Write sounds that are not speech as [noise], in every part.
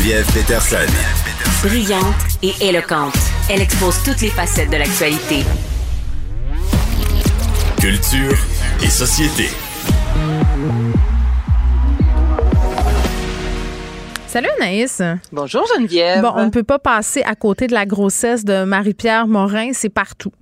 Geneviève Peterson. Brillante et éloquente, elle expose toutes les facettes de l'actualité. Culture et société. Salut Anaïs. Bonjour Geneviève. Bon, on ne peut pas passer à côté de la grossesse de Marie-Pierre Morin, c'est partout.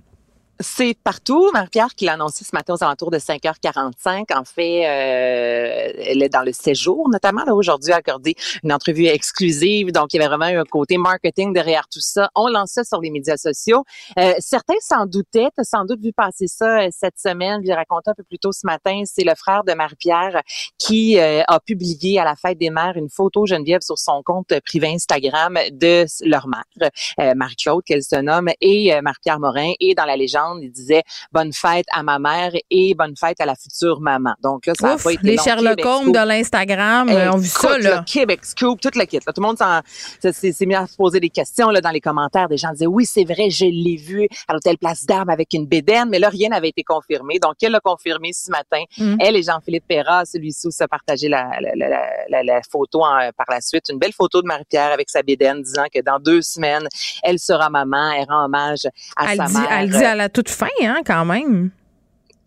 C'est partout. Marie-Pierre qui l'a annoncé ce matin aux alentours de 5h45. En fait, euh, elle est dans le séjour, notamment là aujourd'hui, a accordé une entrevue exclusive. Donc, il y avait vraiment un côté marketing derrière tout ça. On lançait sur les médias sociaux. Euh, certains s'en doutaient. Tu sans doute vu passer ça euh, cette semaine. Je l'ai raconté un peu plus tôt ce matin. C'est le frère de Marie-Pierre qui euh, a publié à la fête des mères une photo Geneviève sur son compte privé Instagram de leur mère, euh, Marie-Claude, qu'elle se nomme, et Marie-Pierre Morin. Et dans la légende, il disait bonne fête à ma mère et bonne fête à la future maman. Donc là, ça Ouf, a pas été les long. Sherlock Québec Holmes Scoop. de l'Instagram euh, ont vu ça, là. le Québec Scoop, tout le kit. là. Tout le monde s'est- mis à se poser des questions là, dans les commentaires. Des gens disaient oui, c'est vrai, je l'ai vu à l'hôtel Place d'Armes avec une bédaine, mais là, rien n'avait été confirmé. Donc, elle l'a confirmé ce matin. Mm. Elle et Jean-Philippe Perra, celui-ci a partagé la, la, la, la- la- la photo en- par la suite. Une belle photo de Marie-Pierre avec sa bédaine disant que dans deux semaines, elle sera maman. Elle rend hommage à Elle sa dit, mère. elle dit à la toute fin, hein, quand même.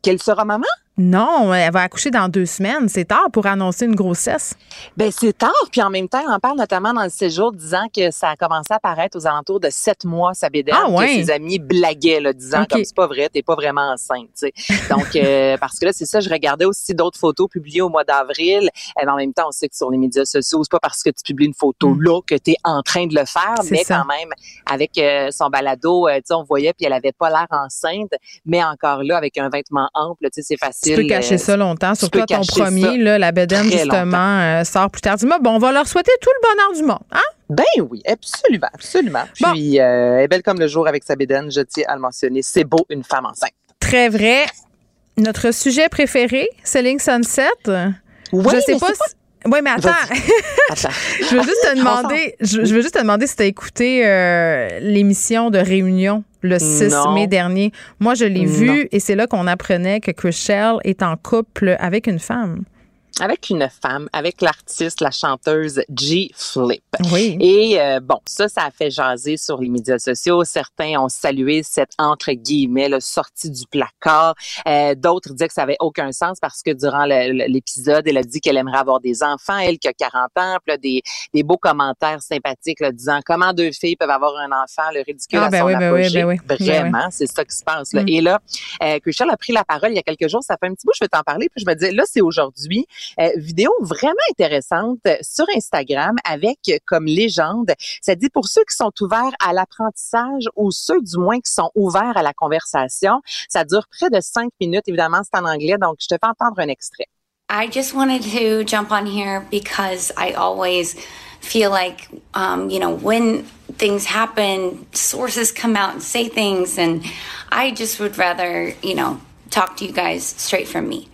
Qu'elle sera maman? Non, elle va accoucher dans deux semaines. C'est tard pour annoncer une grossesse. Ben c'est tard, puis en même temps, on en parle notamment dans le séjour, disant que ça a commencé à apparaître aux alentours de sept mois, sa bédaine, Ah ouais? que ses amis blaguaient, là, disant comme c'est pas vrai, t'es pas vraiment enceinte. Donc, euh, [laughs] parce que là, c'est ça, je regardais aussi d'autres photos publiées au mois d'avril, et en même temps, on sait que sur les médias sociaux, c'est pas parce que tu publies une photo là que t'es en train de le faire, mais ça. quand même, avec euh, son balado, euh, on voyait, puis elle avait pas l'air enceinte, mais encore là, avec un vêtement ample, tu sais, c'est facile. Tu peux cacher euh, ça longtemps. Surtout ton premier, là, la bedaine, justement, euh, sort plus tard. Dis-moi, bon, on va leur souhaiter tout le bonheur du monde. Hein? Ben oui, absolument, absolument. Bon. Puis, euh, elle est belle comme le jour avec sa bédaine, je tiens à le mentionner. C'est beau, une femme enceinte. Très vrai. Notre sujet préféré, Selling Sunset. Oui, je sais mais pas c'est si... Oui, mais attends. [laughs] Attends. je veux juste te [laughs] demander, je, je veux juste te demander si tu as écouté euh, l'émission de Réunion le 6 Non. mai dernier. Moi, je l'ai Non. vu et c'est là qu'on apprenait que Chrishell est en couple avec une femme. Avec une femme, avec l'artiste, la chanteuse G. Flip. Oui. Et euh, bon, ça, ça a fait jaser sur les médias sociaux. Certains ont salué cette entre guillemets là, sortie du placard. Euh, D'autres disaient que ça avait aucun sens parce que durant le- le- l'épisode, elle a dit qu'elle aimerait avoir des enfants, elle qui a 40 ans. Puis là, des, des beaux commentaires sympathiques là, disant comment deux filles peuvent avoir un enfant, le ridicule Ah, à ben son oui, ben oui, apogée. ben oui. Ben Vraiment, c'est ça qui se passe. Là. Mm. Et là, euh, Chrishell a pris la parole il y a quelques jours. Ça fait un petit bout, je vais t'en parler. Puis je me disais, là, c'est aujourd'hui. Euh, vidéo vraiment intéressante euh, sur Instagram avec euh, comme légende, ça dit pour ceux qui sont ouverts à l'apprentissage ou ceux du moins qui sont ouverts à la conversation. Ça dure près de cinq minutes. Évidemment, c'est en anglais, donc je te fais entendre un extrait. I just wanted to jump on here because I always feel like, um, you know, when things happen, sources come out and say things, and I just would rather, you know, talk to you guys straight from me.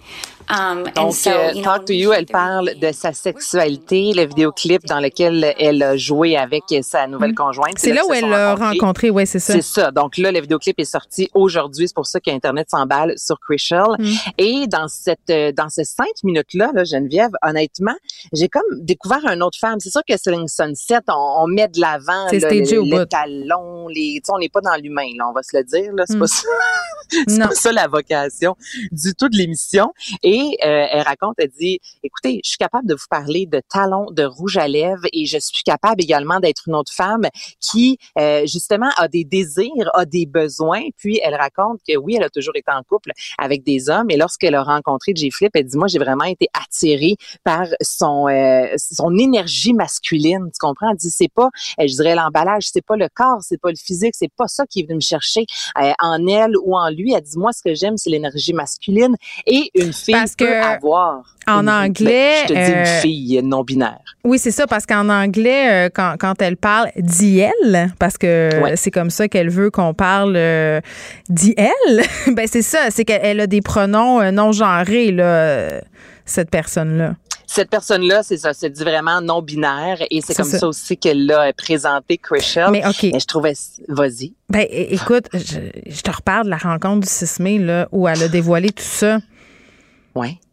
Um, and Donc, so, euh, Talk to You, elle parle de sa sexualité, le vidéoclip dans lequel elle a joué avec sa nouvelle conjointe. C'est là où elle l'a rencontré, oui, c'est ça. C'est ça. Donc là, le vidéoclip est sorti aujourd'hui. C'est pour ça qu'Internet s'emballe sur Chrishell. Mm. Et dans cette, euh, dans ces cinq minutes-là, là, Geneviève, honnêtement, j'ai comme découvert un autre femme. C'est sûr que Selling Sunset, on, on met de l'avant le- au les talons, les, tu sais, on n'est pas dans l'humain, là, on va se le dire. Là, c'est Mm. pas ça. [laughs] c'est pas ça la vocation du tout de l'émission. Et Et euh, elle raconte, elle dit, écoutez, je suis capable de vous parler de talons, de rouge à lèvres et je suis capable également d'être une autre femme qui, euh, justement, a des désirs, a des besoins. Puis elle raconte que oui, elle a toujours été en couple avec des hommes et lorsqu'elle a rencontré Jay Flip, elle dit, moi, j'ai vraiment été attirée par son euh, son énergie masculine. Tu comprends? Elle dit, c'est pas, je dirais, l'emballage, c'est pas le corps, c'est pas le physique, c'est pas ça qui est venu me chercher euh, en elle ou en lui. Elle dit, moi, ce que j'aime, c'est l'énergie masculine et une fille Parce que avoir. en une- anglais, je te dis euh, une fille non binaire. Oui, c'est ça, parce qu'en anglais, euh, quand, quand elle parle d'IL, parce que Ouais. c'est comme ça qu'elle veut qu'on parle euh, d'IL, [laughs] ben c'est ça, c'est qu'elle elle a des pronoms euh, non genrés, là, euh, cette personne-là. Cette personne-là, c'est ça, c'est dit vraiment non binaire et c'est comme ça. ça. aussi qu'elle l'a présenté, Chrishell. Mais OK. Et je trouvais, vas-y. Ben, écoute, je, je te reparle de la rencontre du 6 mai, là, où elle a dévoilé tout ça.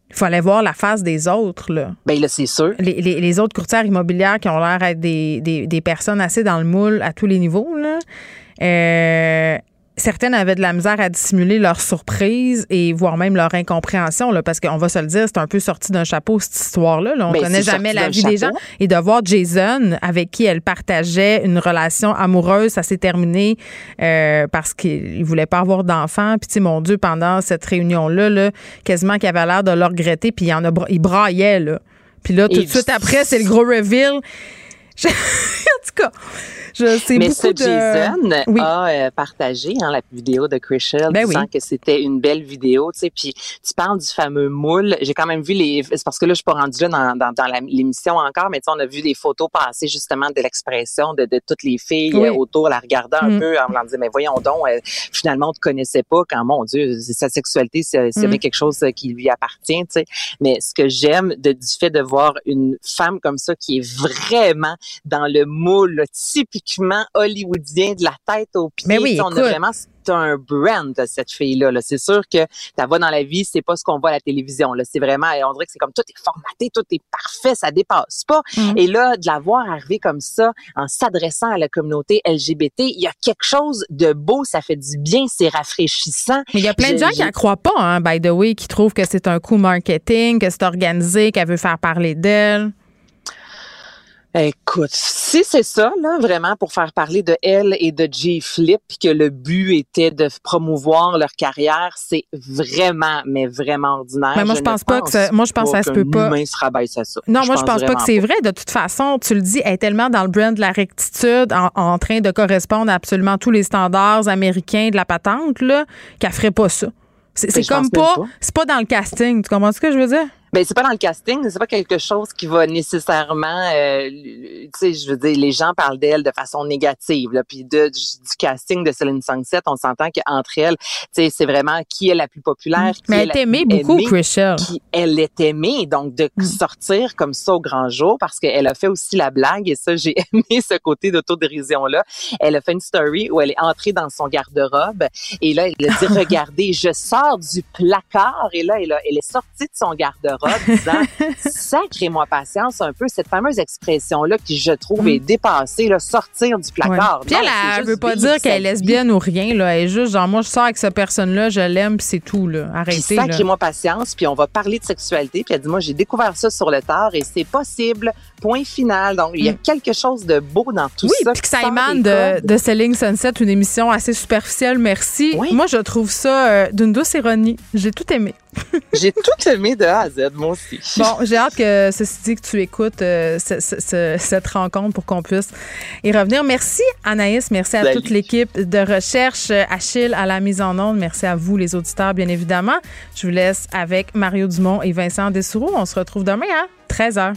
Il fallait voir la face des autres, là. Ben là, c'est sûr. Les, les- les autres courtières immobilières qui ont l'air d'être des, des, des personnes assez dans le moule à tous les niveaux, là. Euh, certaines avaient de la misère à dissimuler leur surprise et voire même leur incompréhension, là, parce qu'on va se le dire, c'est un peu sorti d'un chapeau, cette histoire-là. là. On Ben, connaît jamais la vie des gens. Et de voir Jason, avec qui elle partageait une relation amoureuse, ça s'est terminé euh, parce qu'il voulait pas avoir d'enfant. Puis, mon Dieu, pendant cette réunion-là, là, quasiment qu'il avait l'air de le regretter, puis il, en a, il braillait, là. Puis là, tout de suite après, c'est le gros reveal. [laughs] En tout cas, je sais Mais beaucoup ce de... Jason Oui. a euh, partagé hein, la vidéo de Chrishell Ben disant oui. que c'était une belle vidéo, tu sais. Puis tu parles du fameux moule. J'ai quand même vu les. C'est parce que là, je suis pas rendue là dans, dans, dans l'émission encore, mais tu sais, on a vu des photos passer justement de l'expression de, de toutes les filles Oui. euh, autour, la regardant un Mm. peu, en me disant, mais voyons donc, euh, finalement, on te connaissait pas quand, mon Dieu, sa sexualité, c'est Mm. quelque chose qui lui appartient, tu sais. Mais ce que j'aime du fait de voir une femme comme ça qui est vraiment dans le moule là, typiquement hollywoodien de la tête aux pieds. Mais oui, Tu sais, on écoute. a vraiment c'est un brand cette fille-là. là. C'est sûr que ta voix dans la vie, c'est pas ce qu'on voit à la télévision. Là. C'est vraiment, on dirait que c'est comme tout est formaté, tout est parfait, ça dépasse pas. Mhm. Et là, de la voir arriver comme ça, en s'adressant à la communauté LGBT, il y a quelque chose de beau, ça fait du bien, c'est rafraîchissant. Mais il y a plein de gens qui ne croient pas, hein, by the way, qui trouvent que c'est un coup marketing, que c'est organisé, qu'elle veut faire parler d'elle. Écoute, si c'est ça, là, vraiment, pour faire parler de elle et de J Flip, puis que le but était de promouvoir leur carrière, c'est vraiment, mais vraiment ordinaire. Mais moi, je pense pas que ça- moi, je pense que ça se peut pas. se rabaisse à ça. Non, moi, je pense pas que c'est vrai. De toute façon, tu le dis, elle est tellement dans le brand de la rectitude, en, en train de correspondre à absolument tous les standards américains de la patente, là, qu'elle ferait pas ça. C'est je comme pas. c'est pas dans le casting. Tu comprends ce que je veux dire? Ben c'est pas dans le casting, c'est pas quelque chose qui va nécessairement, euh, tu sais, je veux dire, les gens parlent d'elle de façon négative, là, puis de, du, casting de Céline Sangset, on s'entend qu'entre elles, tu sais, c'est vraiment qui est la plus populaire, qui. Mais elle est aimée beaucoup, aimée, Chrishell. qui elle est aimée, donc de Mm. sortir comme ça au grand jour, parce qu'elle a fait aussi la blague, et ça, j'ai [laughs] aimé ce côté d'autodérision-là. Elle a fait une story où elle est entrée dans son garde-robe, et là, elle a dit, [laughs] regardez, je sors du placard, et là, elle, a- elle est sortie de son garde-robe, [laughs] disant, sacrez-moi patience un peu, cette fameuse expression-là qui, je trouve, est dépassée, là, sortir du Mm. Ouais. placard. Puis Non, elle, juste veut pas dire qu'elle est lesbienne ou rien, là. Elle est juste genre, moi, je sors avec cette personne-là, je l'aime, puis c'est tout, là. Arrêtez, sacrez-moi patience, puis on va parler de sexualité. Puis elle dit, moi, j'ai découvert ça sur le tard et c'est possible. Point final. Donc, il y a Mm. quelque chose de beau dans tout Oui, ça. puis que ça émane de, Selling Sunset, une émission assez superficielle, merci. Oui. Moi, je trouve ça euh, d'une douce ironie. J'ai tout aimé. J'ai [laughs] tout aimé de A à Z, moi aussi. Bon, j'ai hâte que, ceci dit, que tu écoutes euh, ce- ce- ce- cette rencontre pour qu'on puisse y revenir. Merci, Anaïs. Merci à Salut. toute l'équipe de recherche. Achille à la mise en onde. Merci à vous, les auditeurs, bien évidemment. Je vous laisse avec Mario Dumont et Vincent Dessoureau. On se retrouve demain à 13h.